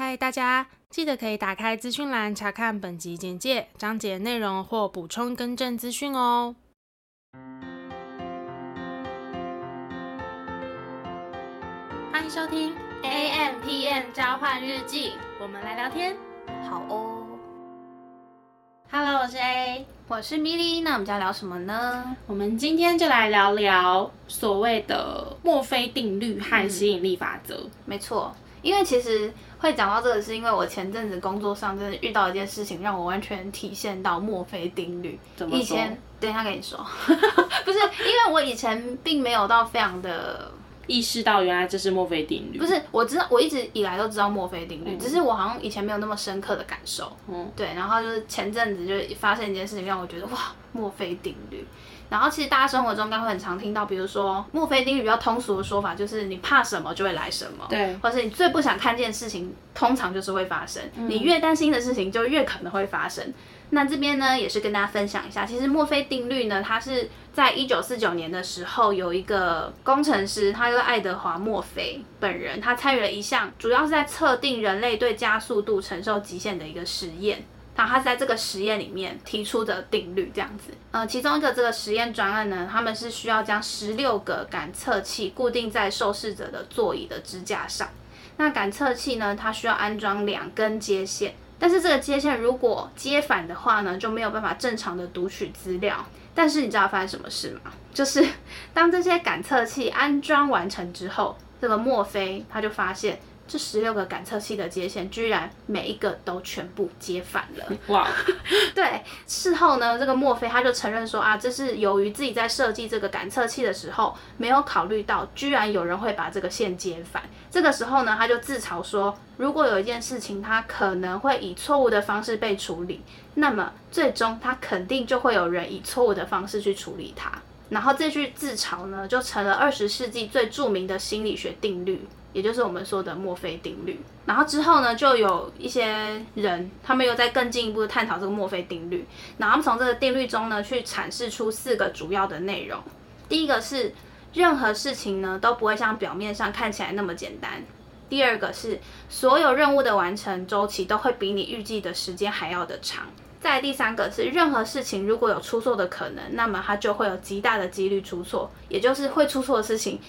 嗨，大家记得可以打开资讯栏查看本集简介、章节内容或补充更正资讯哦。欢迎收听 AMpm 交换日记，我们来聊天，好哦。Hello，我是 A，我是 Millie，那我们要聊什么呢？我们今天就来聊聊所谓的墨菲定律和吸引力法则。嗯、没错，因为其实会讲到这个，是因为我前阵子工作上真的遇到一件事情，让我完全体现到墨菲定律。怎么？以前等一下跟你说，不是，因为我以前并没有到非常的。意识到原来这是墨菲定律，不是，我知道，我一直以来都知道墨菲定律，嗯、只是我好像以前没有那么深刻的感受。嗯，对，然后就是前阵子就发生一件事情，让我觉得哇，墨菲定律。然后其实大家生活中应该会很常听到，比如说墨菲定律比较通俗的说法就是你怕什么就会来什么，对，或是你最不想看见的事情，通常就是会发生，嗯、你越担心的事情就越可能会发生。那这边呢，也是跟大家分享一下，其实墨菲定律呢，它是在一九四九年的时候，有一个工程师，他叫爱德华·墨菲本人，他参与了一项主要是在测定人类对加速度承受极限的一个实验。那他在这个实验里面提出的定律这样子，呃，其中一个这个实验专案呢，他们是需要将十六个感测器固定在受试者的座椅的支架上。那感测器呢，它需要安装两根接线。但是这个接线如果接反的话呢，就没有办法正常的读取资料。但是你知道发生什么事吗？就是当这些感测器安装完成之后，这个墨菲他就发现。这十六个感测器的接线，居然每一个都全部接反了。哇！对，事后呢，这个墨菲他就承认说啊，这是由于自己在设计这个感测器的时候，没有考虑到居然有人会把这个线接反。这个时候呢，他就自嘲说，如果有一件事情他可能会以错误的方式被处理，那么最终他肯定就会有人以错误的方式去处理它。然后这句自嘲呢，就成了二十世纪最著名的心理学定律。也就是我们说的墨菲定律，然后之后呢，就有一些人，他们又在更进一步的探讨这个墨菲定律，然后他们从这个定律中呢，去阐释出四个主要的内容。第一个是，任何事情呢都不会像表面上看起来那么简单。第二个是，所有任务的完成周期都会比你预计的时间还要的长。再第三个是，任何事情如果有出错的可能，那么它就会有极大的几率出错，也就是会出错的事情。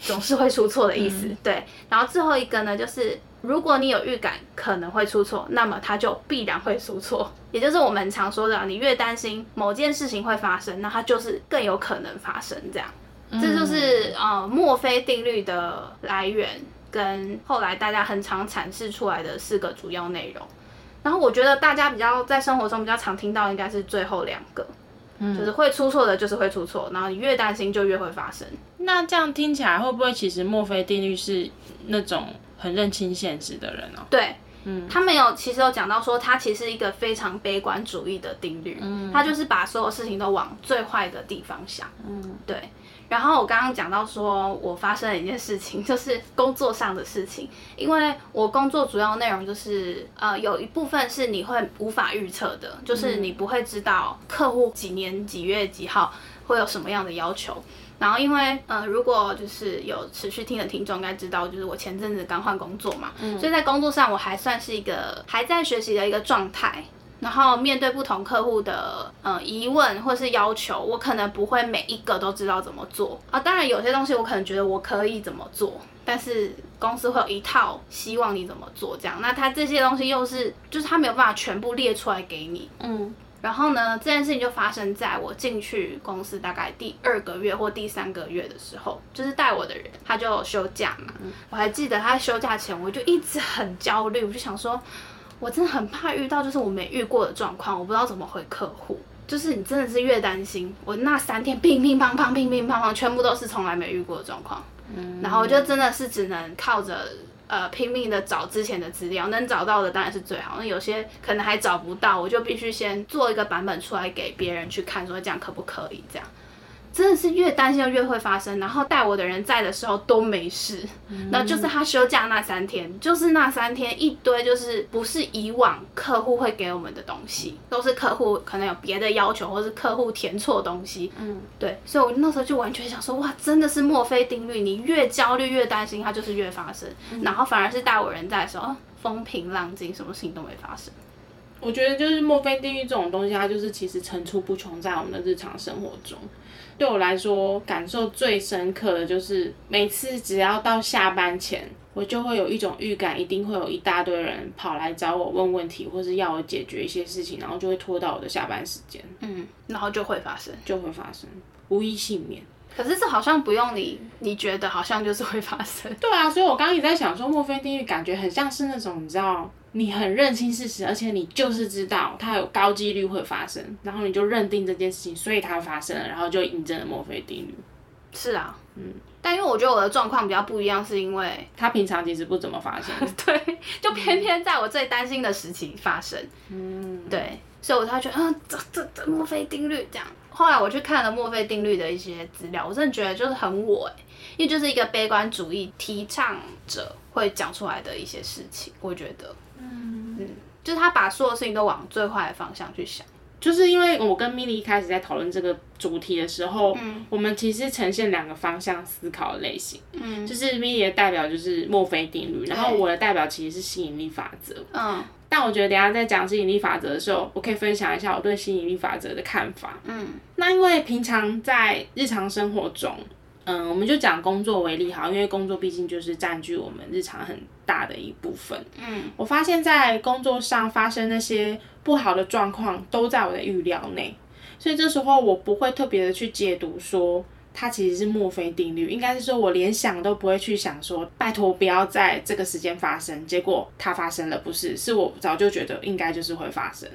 总是会出错的意思，嗯、对。然后最后一个呢，就是如果你有预感可能会出错，那么它就必然会出错。也就是我们常说的，你越担心某件事情会发生，那它就是更有可能发生。这样，嗯、这就是呃墨菲定律的来源，跟后来大家很常阐释出来的四个主要内容。然后我觉得大家比较在生活中比较常听到，应该是最后两个。就是会出错的，就是会出错，然后你越担心就越会发生。那这样听起来会不会其实墨菲定律是那种很认清现实的人呢？对，嗯，他们有其实有讲到说，他其实是一个非常悲观主义的定律，嗯，他就是把所有事情都往最坏的地方想，嗯，对。然后我刚刚讲到说，我发生了一件事情，就是工作上的事情。因为我工作主要内容就是，呃，有一部分是你会无法预测的，就是你不会知道客户几年几月几号会有什么样的要求。然后因为，呃，如果就是有持续听的听众应该知道，就是我前阵子刚换工作嘛，嗯，所以在工作上我还算是一个还在学习的一个状态。然后面对不同客户的呃疑问或是要求，我可能不会每一个都知道怎么做啊。当然有些东西我可能觉得我可以怎么做，但是公司会有一套希望你怎么做这样。那他这些东西又是就是他没有办法全部列出来给你。嗯。然后呢，这件事情就发生在我进去公司大概第二个月或第三个月的时候，就是带我的人他就休假嘛。嗯。我还记得他休假前我就一直很焦虑，我就想说。我真的很怕遇到就是我没遇过的状况，我不知道怎么回客户。就是你真的是越担心，我那三天乒乒乓乓、乒乒乓乓，全部都是从来没遇过的状况。嗯，然后我就真的是只能靠着呃拼命的找之前的资料，能找到的当然是最好。那有些可能还找不到，我就必须先做一个版本出来给别人去看，说这样可不可以这样。真的是越担心越会发生，然后带我的人在的时候都没事，那、嗯、就是他休假那三天，就是那三天一堆就是不是以往客户会给我们的东西，都是客户可能有别的要求，或是客户填错东西，嗯，对，所以我那时候就完全想说，哇，真的是墨菲定律，你越焦虑越担心，它就是越发生，嗯、然后反而是带我人在的时候，风平浪静，什么事情都没发生。我觉得就是墨菲定律这种东西，它就是其实层出不穷在我们的日常生活中。对我来说，感受最深刻的就是每次只要到下班前，我就会有一种预感，一定会有一大堆人跑来找我问问题，或是要我解决一些事情，然后就会拖到我的下班时间。嗯，然后就会发生，就会发生，无一幸免。可是这好像不用你，你觉得好像就是会发生。对啊，所以我刚刚也在想说，墨菲定律感觉很像是那种你知道。你很认清事实，而且你就是知道它有高几率会发生，然后你就认定这件事情，所以它发生了，然后就印证了墨菲定律。是啊，嗯，但因为我觉得我的状况比较不一样，是因为它平常其实不怎么发生，对，就偏偏在我最担心的时期发生，嗯，对，所以我才觉得，嗯，这这这墨菲定律这样。后来我去看了墨菲定律的一些资料，我真的觉得就是很我，因为就是一个悲观主义提倡者会讲出来的一些事情，我觉得。嗯，就是他把所有事情都往最坏的方向去想，就是因为我跟 Milly 一开始在讨论这个主题的时候，嗯，我们其实呈现两个方向思考的类型，嗯，就是 Milly 的代表就是墨菲定律，然后我的代表其实是吸引力法则，嗯，但我觉得等下在讲吸引力法则的时候，我可以分享一下我对吸引力法则的看法，嗯，那因为平常在日常生活中。嗯，我们就讲工作为例好，因为工作毕竟就是占据我们日常很大的一部分。嗯，我发现，在工作上发生那些不好的状况，都在我的预料内，所以这时候我不会特别的去解读说它其实是墨菲定律，应该是说我连想都不会去想说，拜托不要在这个时间发生，结果它发生了，不是，是我早就觉得应该就是会发生。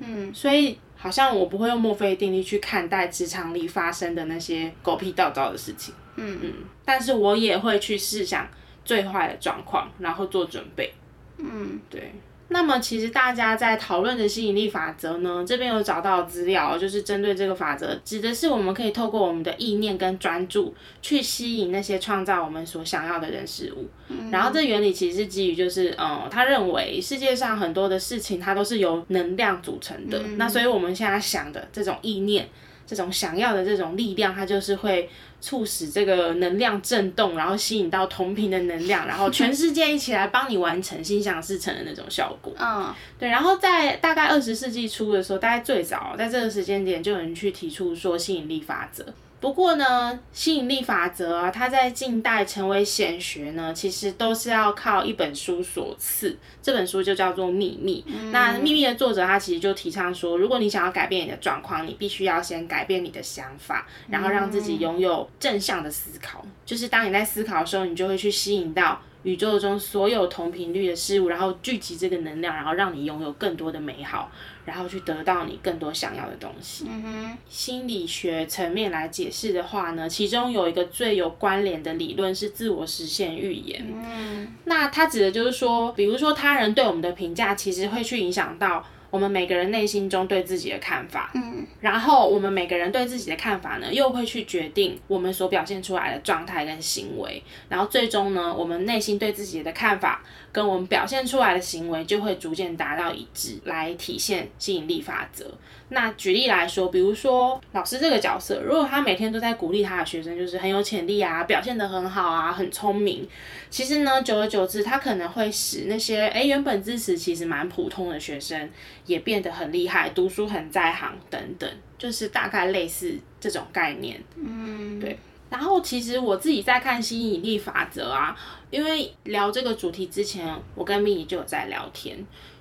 嗯，所以。好像我不会用墨菲定律去看待职场里发生的那些狗屁倒灶的事情，嗯。嗯，但是我也会去试想最坏的状况，然后做准备，嗯，对。那么其实大家在讨论的吸引力法则呢，这边有找到资料，就是针对这个法则，指的是我们可以透过我们的意念跟专注，去吸引那些创造我们所想要的人事物。嗯、然后这原理其实是基于，就是嗯，他认为世界上很多的事情它都是由能量组成的，嗯、那所以我们现在想的这种意念。这种想要的这种力量，它就是会促使这个能量震动，然后吸引到同频的能量，然后全世界一起来帮你完成心想事成的那种效果。嗯，对。然后在大概二十世纪初的时候，大概最早在这个时间点，就有人去提出说吸引力法则。不过呢，吸引力法则啊，它在近代成为显学呢，其实都是要靠一本书所赐。这本书就叫做《秘密》。嗯。那《秘密》的作者他其实就提倡说，如果你想要改变你的状况，你必须要先改变你的想法，然后让自己拥有正向的思考。就是当你在思考的时候，你就会去吸引到宇宙中所有同频率的事物，然后聚集这个能量，然后让你拥有更多的美好。然后去得到你更多想要的东西。嗯哼，心理学层面来解释的话呢，其中有一个最有关联的理论是自我实现预言。嗯，那它指的就是说，比如说他人对我们的评价，其实会去影响到。我们每个人内心中对自己的看法，嗯，然后我们每个人对自己的看法呢，又会去决定我们所表现出来的状态跟行为，然后最终呢，我们内心对自己的看法跟我们表现出来的行为就会逐渐达到一致，来体现吸引力法则。那举例来说，比如说老师这个角色，如果他每天都在鼓励他的学生，就是很有潜力啊，表现得很好啊，很聪明，其实呢，久而久之，他可能会使那些诶原本支持其实蛮普通的学生，也变得很厉害，读书很在行等等，就是大概类似这种概念。嗯，对。然后其实我自己在看吸引力法则啊，因为聊这个主题之前，我跟 Milly 就有在聊天。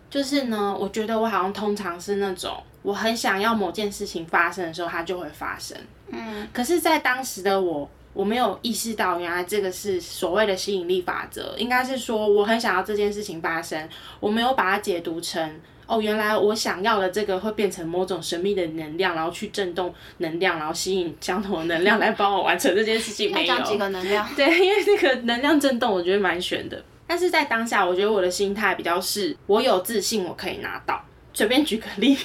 就是呢，我觉得我好像通常是那种，我很想要某件事情发生的时候，它就会发生。嗯，可是，在当时的我，我没有意识到，原来这个是所谓的吸引力法则。应该是说，我很想要这件事情发生，我没有把它解读成，哦，原来我想要的这个会变成某种神秘的能量，然后去震动能量，然后吸引相同的能量来帮我完成这件事情。没有几个能量？对，因为那个能量震动，我觉得蛮悬的。但是在当下，我觉得我的心态比较是，我有自信，我可以拿到。随便举个例，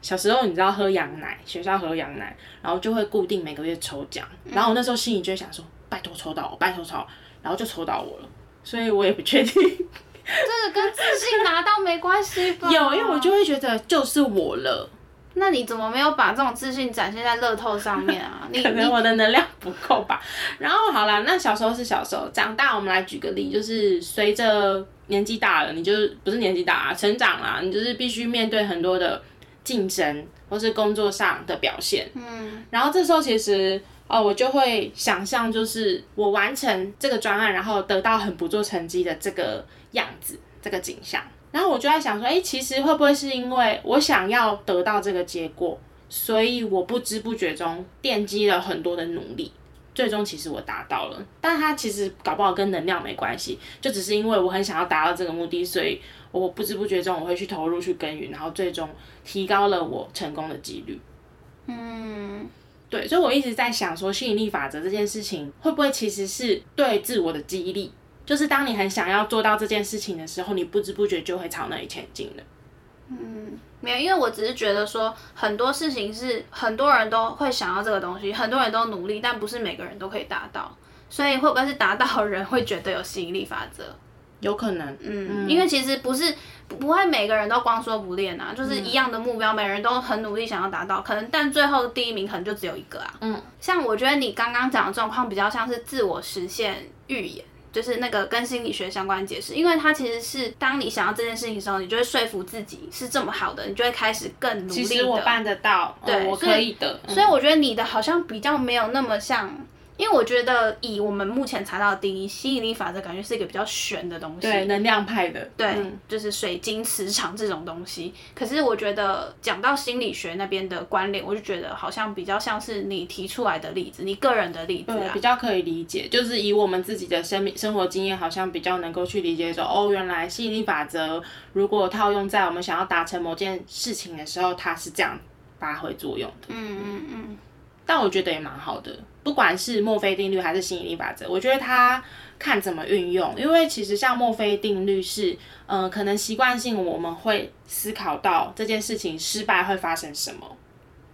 小时候你知道喝羊奶，学校喝羊奶，然后就会固定每个月抽奖，然后我那时候心里就会想说，拜托抽到我，拜托抽，然后就抽到我了。所以我也不确定，这个跟自信拿到没关系吧？有，因为我就会觉得就是我了。那你怎么没有把这种自信展现在乐透上面啊？你可能我的能量不够吧。然后好啦，那小时候是小时候，长大我们来举个例，就是随着年纪大了，你就是不是年纪大啊，成长啦，你就是必须面对很多的竞争或是工作上的表现。嗯，然后这时候其实哦，我就会想象，就是我完成这个专案，然后得到很不错成绩的这个样子，这个景象。然后我就在想说，哎，其实会不会是因为我想要得到这个结果，所以我不知不觉中奠基了很多的努力，最终其实我达到了。但它其实搞不好跟能量没关系，就只是因为我很想要达到这个目的，所以我不知不觉中我会去投入去耕耘，然后最终提高了我成功的几率。嗯，对，所以我一直在想说，吸引力法则这件事情会不会其实是对自我的激励？就是当你很想要做到这件事情的时候，你不知不觉就会朝那里前进了。嗯，没有，因为我只是觉得说很多事情是很多人都会想要这个东西，很多人都努力，但不是每个人都可以达到。所以会不会是达到的人会觉得有吸引力法则？有可能，嗯，嗯，因为其实不是不会每个人都光说不练啊，就是一样的目标，每人都很努力想要达到，可能但最后第一名可能就只有一个啊。嗯，像我觉得你刚刚讲的状况比较像是自我实现预言。就是那个跟心理学相关解释，因为它其实是当你想要这件事情的时候，你就会说服自己是这么好的，你就会开始更努力的。其实我办得到，对，哦、我可以的。所以，嗯、所以我觉得你的好像比较没有那么像。因为我觉得以我们目前查到的定义，吸引力法则感觉是一个比较玄的东西，对，能量派的，对，嗯、就是水晶磁场这种东西。可是我觉得讲到心理学那边的关联，我就觉得好像比较像是你提出来的例子，你个人的例子啊，比较可以理解。就是以我们自己的生命生活经验，好像比较能够去理解说，哦，原来吸引力法则如果套用在我们想要达成某件事情的时候，它是这样发挥作用的。嗯嗯嗯。但我觉得也蛮好的。不管是墨菲定律还是吸引力法则，我觉得它看怎么运用。因为其实像墨菲定律是，嗯、呃，可能习惯性我们会思考到这件事情失败会发生什么。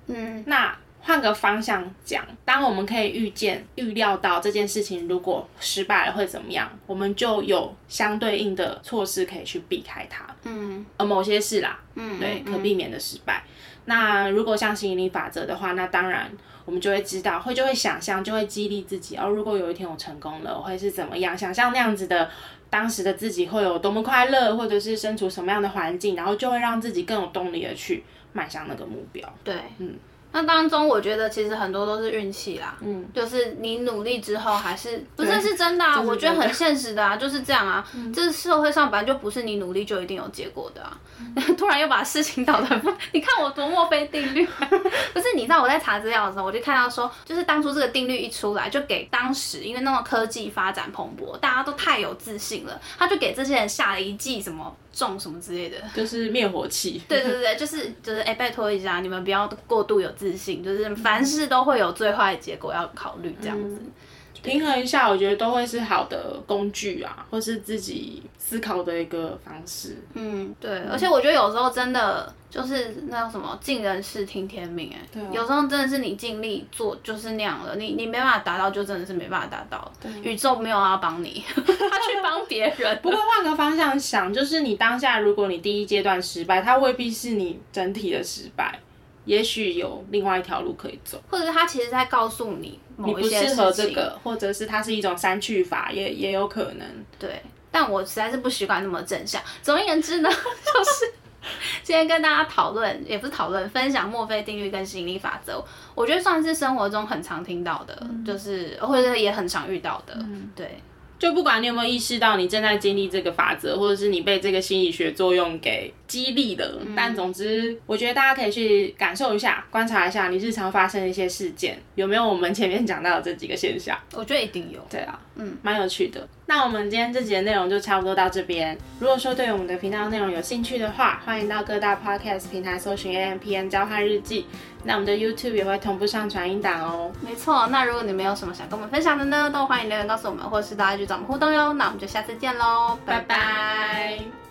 嗯，那换个方向讲，当我们可以预见、预料到这件事情如果失败了会怎么样，我们就有相对应的措施可以去避开它。嗯，而某些事啦，嗯，对，可避免的失败。嗯、那如果像吸引力法则的话，那当然。我们就会知道，会就会想象，就会激励自己。哦，如果有一天我成功了，我会是怎么样？想象那样子的当时的自己会有多么快乐，或者是身处什么样的环境，然后就会让自己更有动力的去迈向那个目标。对，嗯。那当中，我觉得其实很多都是运气啦，嗯，就是你努力之后还是不是是真的啊？我觉得很现实的啊，就是这样啊，嗯、这社会上本来就不是你努力就一定有结果的啊。嗯、突然又把事情搞得，你看我多墨菲定律，不是？你知道我在查资料的时候，我就看到说，就是当初这个定律一出来，就给当时因为那种科技发展蓬勃，大家都太有自信了，他就给这些人下了一剂什么。重什么之类的，就是灭火器。对对对，就是就是，哎、欸，拜托一下，你们不要过度有自信，就是凡事都会有最坏的结果要考虑，这样子。嗯平衡一下，我觉得都会是好的工具啊，或是自己思考的一个方式。嗯，对。而且我觉得有时候真的就是那种什么尽人事听天命，哎，对。有时候真的是你尽力做就是那样了，你你没办法达到，就真的是没办法达到。对。宇宙没有要帮你，他去帮别人。不过换个方向想，就是你当下如果你第一阶段失败，它未必是你整体的失败。也许有另外一条路可以走，或者是他其实在告诉你某一些事情，你不适合这个，或者是它是一种删去法，也也有可能。对，但我实在是不习惯那么正向。总而言之呢，就是今天跟大家讨论，也不是讨论，分享墨菲定律跟吸引力法则，我觉得算是生活中很常听到的，嗯、就是或者也很常遇到的，嗯、对。就不管你有没有意识到你正在经历这个法则，或者是你被这个心理学作用给激励的，嗯、但总之，我觉得大家可以去感受一下、观察一下你日常发生的一些事件，有没有我们前面讲到的这几个现象？我觉得一定有。对啊，嗯，蛮有趣的。那我们今天这集的内容就差不多到这边。如果说对我们的频道内容有兴趣的话，欢迎到各大 podcast 平台搜寻 A M P N 交换日记。那我们的 YouTube 也会同步上传音档哦。没错，那如果你们有什么想跟我们分享的呢，都欢迎留言告诉我们，或是大家去找我们互动哟。那我们就下次见喽，拜拜。拜拜。